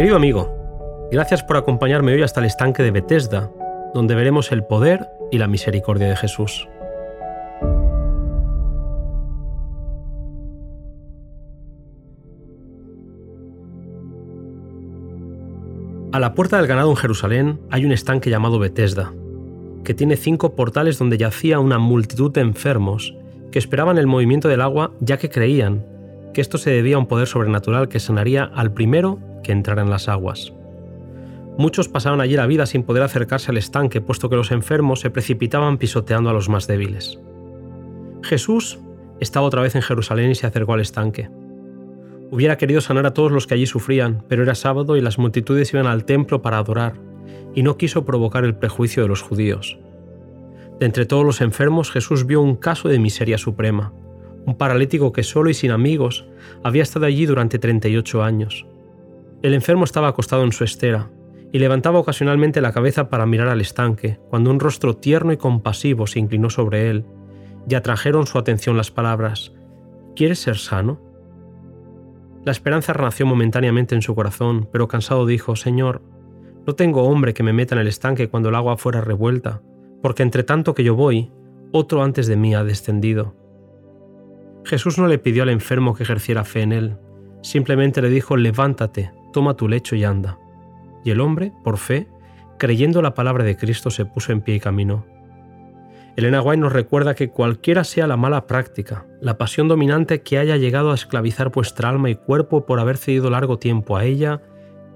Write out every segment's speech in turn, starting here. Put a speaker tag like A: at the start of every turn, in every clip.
A: Querido amigo, gracias por acompañarme hoy hasta el estanque de Bethesda, donde veremos el poder y la misericordia de Jesús. A la puerta del ganado en Jerusalén hay un estanque llamado Bethesda, que tiene cinco portales donde yacía una multitud de enfermos que esperaban el movimiento del agua ya que creían que esto se debía a un poder sobrenatural que sanaría al primero que entrara en las aguas. Muchos pasaban allí la vida sin poder acercarse al estanque, puesto que los enfermos se precipitaban pisoteando a los más débiles. Jesús estaba otra vez en Jerusalén y se acercó al estanque. Hubiera querido sanar a todos los que allí sufrían, pero era sábado y las multitudes iban al templo para adorar, y no quiso provocar el prejuicio de los judíos. De entre todos los enfermos, Jesús vio un caso de miseria suprema, un paralítico que solo y sin amigos había estado allí durante 38 años. El enfermo estaba acostado en su estera, y levantaba ocasionalmente la cabeza para mirar al estanque, cuando un rostro tierno y compasivo se inclinó sobre él, y atrajeron su atención las palabras, ¿Quieres ser sano? La esperanza renació momentáneamente en su corazón, pero cansado dijo, Señor, no tengo hombre que me meta en el estanque cuando el agua fuera revuelta, porque entre tanto que yo voy, otro antes de mí ha descendido. Jesús no le pidió al enfermo que ejerciera fe en él, simplemente le dijo, levántate, toma tu lecho y anda. Y el hombre, por fe, creyendo la palabra de Cristo, se puso en pie y caminó. Elena White nos recuerda que cualquiera sea la mala práctica, la pasión dominante que haya llegado a esclavizar vuestra alma y cuerpo por haber cedido largo tiempo a ella,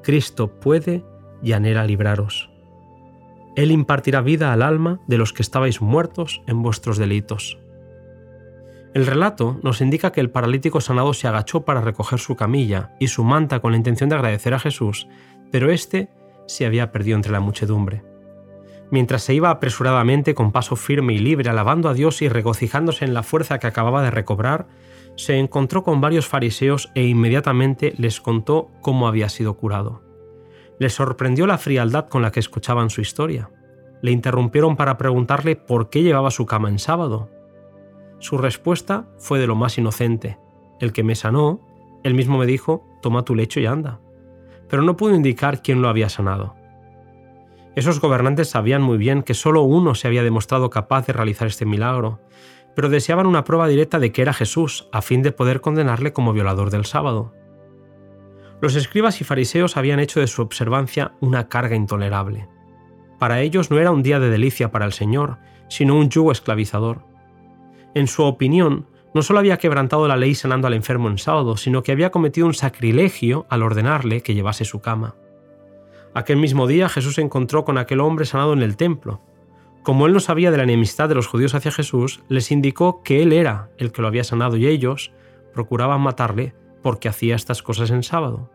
A: Cristo puede y anhela libraros. Él impartirá vida al alma de los que estabais muertos en vuestros delitos. El relato nos indica que el paralítico sanado se agachó para recoger su camilla y su manta con la intención de agradecer a Jesús, pero éste se había perdido entre la muchedumbre. Mientras se iba apresuradamente con paso firme y libre alabando a Dios y regocijándose en la fuerza que acababa de recobrar, se encontró con varios fariseos e inmediatamente les contó cómo había sido curado. Les sorprendió la frialdad con la que escuchaban su historia. Le interrumpieron para preguntarle por qué llevaba su cama en sábado. Su respuesta fue de lo más inocente. El que me sanó, él mismo me dijo, toma tu lecho y anda. Pero no pudo indicar quién lo había sanado. Esos gobernantes sabían muy bien que solo uno se había demostrado capaz de realizar este milagro, pero deseaban una prueba directa de que era Jesús, a fin de poder condenarle como violador del sábado. Los escribas y fariseos habían hecho de su observancia una carga intolerable. Para ellos no era un día de delicia para el Señor, sino un yugo esclavizador. En su opinión, no solo había quebrantado la ley sanando al enfermo en sábado, sino que había cometido un sacrilegio al ordenarle que llevase su cama. Aquel mismo día Jesús se encontró con aquel hombre sanado en el templo. Como él no sabía de la enemistad de los judíos hacia Jesús, les indicó que él era el que lo había sanado y ellos procuraban matarle porque hacía estas cosas en sábado.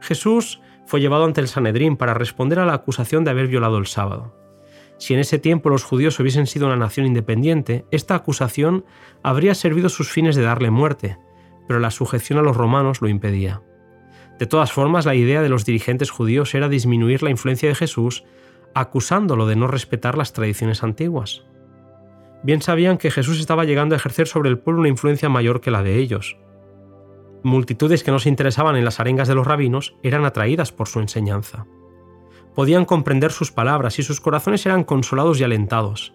A: Jesús fue llevado ante el Sanedrín para responder a la acusación de haber violado el sábado. Si en ese tiempo los judíos hubiesen sido una nación independiente, esta acusación habría servido sus fines de darle muerte, pero la sujeción a los romanos lo impedía. De todas formas, la idea de los dirigentes judíos era disminuir la influencia de Jesús acusándolo de no respetar las tradiciones antiguas. Bien sabían que Jesús estaba llegando a ejercer sobre el pueblo una influencia mayor que la de ellos. Multitudes que no se interesaban en las arengas de los rabinos eran atraídas por su enseñanza. Podían comprender sus palabras y sus corazones eran consolados y alentados.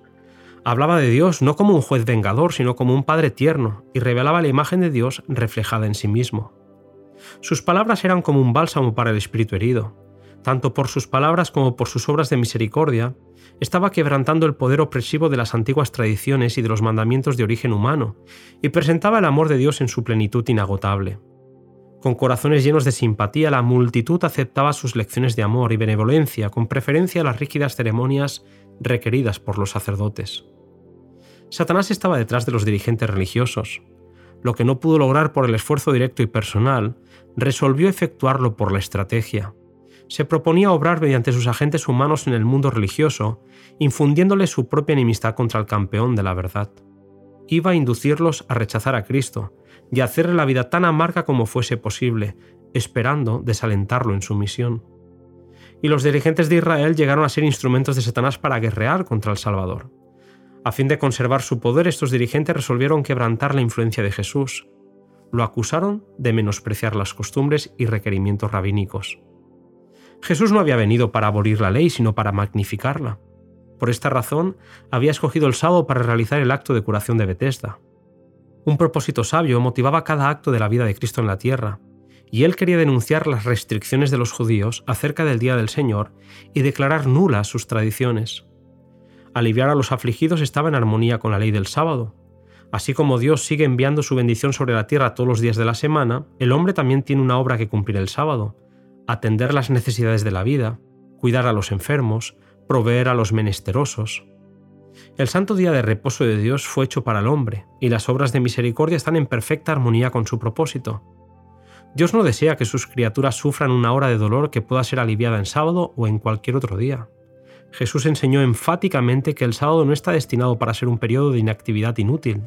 A: Hablaba de Dios no como un juez vengador, sino como un Padre tierno, y revelaba la imagen de Dios reflejada en sí mismo. Sus palabras eran como un bálsamo para el espíritu herido. Tanto por sus palabras como por sus obras de misericordia, estaba quebrantando el poder opresivo de las antiguas tradiciones y de los mandamientos de origen humano, y presentaba el amor de Dios en su plenitud inagotable. Con corazones llenos de simpatía, la multitud aceptaba sus lecciones de amor y benevolencia, con preferencia a las rígidas ceremonias requeridas por los sacerdotes. Satanás estaba detrás de los dirigentes religiosos, lo que no pudo lograr por el esfuerzo directo y personal, resolvió efectuarlo por la estrategia. Se proponía obrar mediante sus agentes humanos en el mundo religioso, infundiéndole su propia enemistad contra el campeón de la verdad. Iba a inducirlos a rechazar a Cristo y hacerle la vida tan amarga como fuese posible, esperando desalentarlo en su misión. Y los dirigentes de Israel llegaron a ser instrumentos de Satanás para guerrear contra el Salvador. A fin de conservar su poder, estos dirigentes resolvieron quebrantar la influencia de Jesús. Lo acusaron de menospreciar las costumbres y requerimientos rabínicos. Jesús no había venido para abolir la ley, sino para magnificarla. Por esta razón, había escogido el sábado para realizar el acto de curación de Bethesda. Un propósito sabio motivaba cada acto de la vida de Cristo en la tierra, y él quería denunciar las restricciones de los judíos acerca del día del Señor y declarar nulas sus tradiciones. Aliviar a los afligidos estaba en armonía con la ley del sábado. Así como Dios sigue enviando su bendición sobre la tierra todos los días de la semana, el hombre también tiene una obra que cumplir el sábado, atender las necesidades de la vida, cuidar a los enfermos, proveer a los menesterosos. El santo día de reposo de Dios fue hecho para el hombre, y las obras de misericordia están en perfecta armonía con su propósito. Dios no desea que sus criaturas sufran una hora de dolor que pueda ser aliviada en sábado o en cualquier otro día. Jesús enseñó enfáticamente que el sábado no está destinado para ser un periodo de inactividad inútil.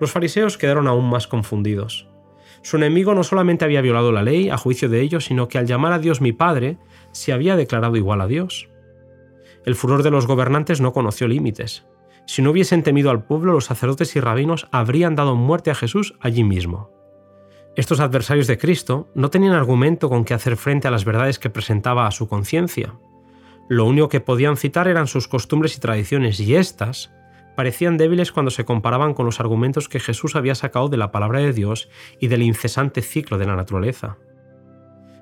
A: Los fariseos quedaron aún más confundidos. Su enemigo no solamente había violado la ley a juicio de ellos, sino que al llamar a Dios mi Padre, se había declarado igual a Dios. El furor de los gobernantes no conoció límites. Si no hubiesen temido al pueblo, los sacerdotes y rabinos habrían dado muerte a Jesús allí mismo. Estos adversarios de Cristo no tenían argumento con que hacer frente a las verdades que presentaba a su conciencia. Lo único que podían citar eran sus costumbres y tradiciones, y éstas parecían débiles cuando se comparaban con los argumentos que Jesús había sacado de la palabra de Dios y del incesante ciclo de la naturaleza.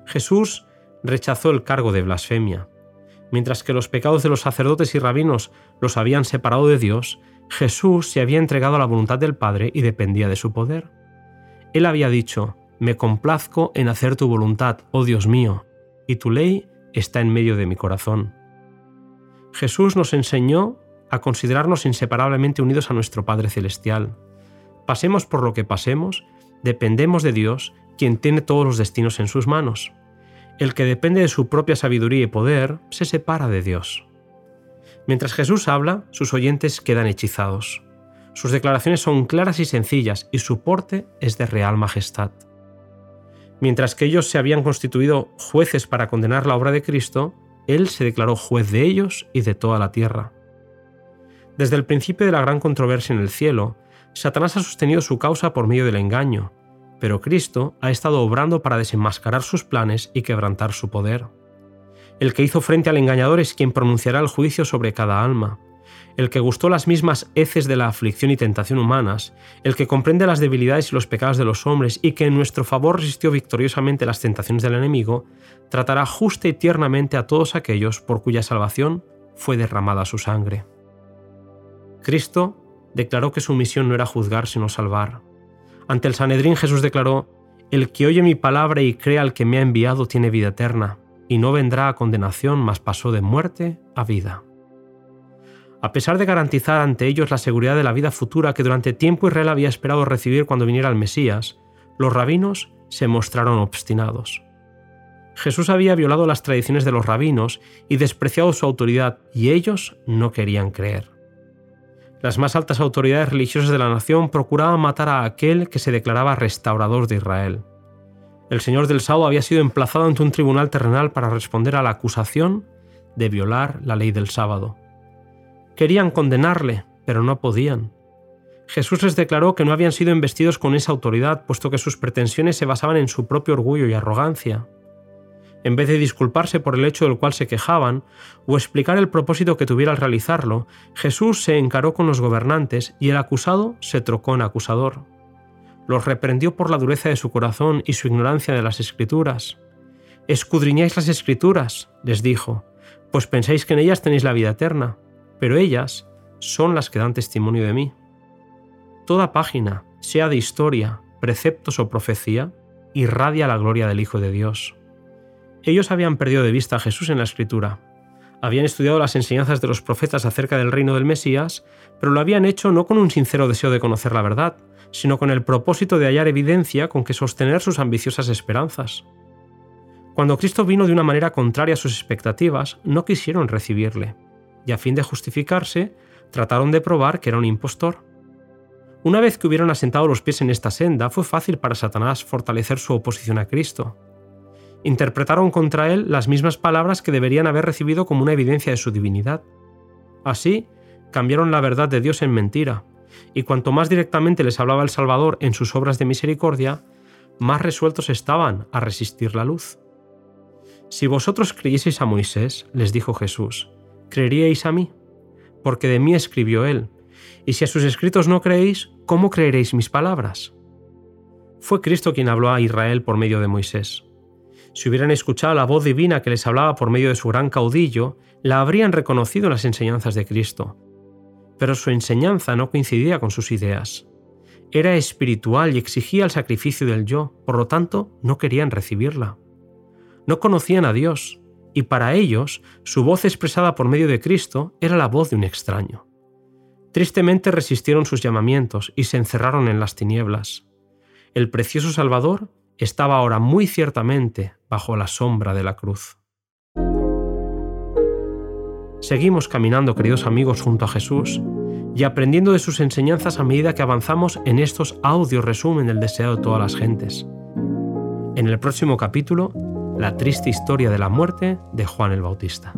A: Jesús rechazó el cargo de blasfemia. Mientras que los pecados de los sacerdotes y rabinos los habían separado de Dios, Jesús se había entregado a la voluntad del Padre y dependía de su poder. Él había dicho, Me complazco en hacer tu voluntad, oh Dios mío, y tu ley está en medio de mi corazón. Jesús nos enseñó a considerarnos inseparablemente unidos a nuestro Padre Celestial. Pasemos por lo que pasemos, dependemos de Dios, quien tiene todos los destinos en sus manos. El que depende de su propia sabiduría y poder se separa de Dios. Mientras Jesús habla, sus oyentes quedan hechizados. Sus declaraciones son claras y sencillas y su porte es de real majestad. Mientras que ellos se habían constituido jueces para condenar la obra de Cristo, Él se declaró juez de ellos y de toda la tierra. Desde el principio de la gran controversia en el cielo, Satanás ha sostenido su causa por medio del engaño, pero Cristo ha estado obrando para desenmascarar sus planes y quebrantar su poder. El que hizo frente al engañador es quien pronunciará el juicio sobre cada alma, el que gustó las mismas heces de la aflicción y tentación humanas, el que comprende las debilidades y los pecados de los hombres y que en nuestro favor resistió victoriosamente las tentaciones del enemigo, tratará justa y tiernamente a todos aquellos por cuya salvación fue derramada su sangre. Cristo declaró que su misión no era juzgar sino salvar. Ante el Sanedrín Jesús declaró, El que oye mi palabra y crea al que me ha enviado tiene vida eterna, y no vendrá a condenación, mas pasó de muerte a vida a pesar de garantizar ante ellos la seguridad de la vida futura que durante tiempo Israel había esperado recibir cuando viniera el Mesías, los rabinos se mostraron obstinados. Jesús había violado las tradiciones de los rabinos y despreciado su autoridad, y ellos no querían creer. Las más altas autoridades religiosas de la nación procuraban matar a aquel que se declaraba restaurador de Israel. El Señor del Sábado había sido emplazado ante un tribunal terrenal para responder a la acusación de violar la ley del sábado. Querían condenarle, pero no podían. Jesús les declaró que no habían sido investidos con esa autoridad, puesto que sus pretensiones se basaban en su propio orgullo y arrogancia. En vez de disculparse por el hecho del cual se quejaban, o explicar el propósito que tuviera al realizarlo, Jesús se encaró con los gobernantes y el acusado se trocó en acusador. Los reprendió por la dureza de su corazón y su ignorancia de las escrituras. Escudriñáis las escrituras, les dijo, pues pensáis que en ellas tenéis la vida eterna pero ellas son las que dan testimonio de mí. Toda página, sea de historia, preceptos o profecía, irradia la gloria del Hijo de Dios. Ellos habían perdido de vista a Jesús en la Escritura. Habían estudiado las enseñanzas de los profetas acerca del reino del Mesías, pero lo habían hecho no con un sincero deseo de conocer la verdad, sino con el propósito de hallar evidencia con que sostener sus ambiciosas esperanzas. Cuando Cristo vino de una manera contraria a sus expectativas, no quisieron recibirle y a fin de justificarse, trataron de probar que era un impostor. Una vez que hubieron asentado los pies en esta senda, fue fácil para Satanás fortalecer su oposición a Cristo. Interpretaron contra él las mismas palabras que deberían haber recibido como una evidencia de su divinidad. Así, cambiaron la verdad de Dios en mentira, y cuanto más directamente les hablaba el Salvador en sus obras de misericordia, más resueltos estaban a resistir la luz. Si vosotros creyéis a Moisés, les dijo Jesús, ¿creeríais a mí? Porque de mí escribió él. Y si a sus escritos no creéis, ¿cómo creeréis mis palabras? Fue Cristo quien habló a Israel por medio de Moisés. Si hubieran escuchado la voz divina que les hablaba por medio de su gran caudillo, la habrían reconocido en las enseñanzas de Cristo. Pero su enseñanza no coincidía con sus ideas. Era espiritual y exigía el sacrificio del yo, por lo tanto no querían recibirla. No conocían a Dios, y para ellos su voz expresada por medio de Cristo era la voz de un extraño. Tristemente resistieron sus llamamientos y se encerraron en las tinieblas. El precioso Salvador estaba ahora muy ciertamente bajo la sombra de la cruz. Seguimos caminando, queridos amigos, junto a Jesús y aprendiendo de sus enseñanzas a medida que avanzamos en estos audios resumen del deseo de todas las gentes. En el próximo capítulo la triste historia de la muerte de Juan el Bautista.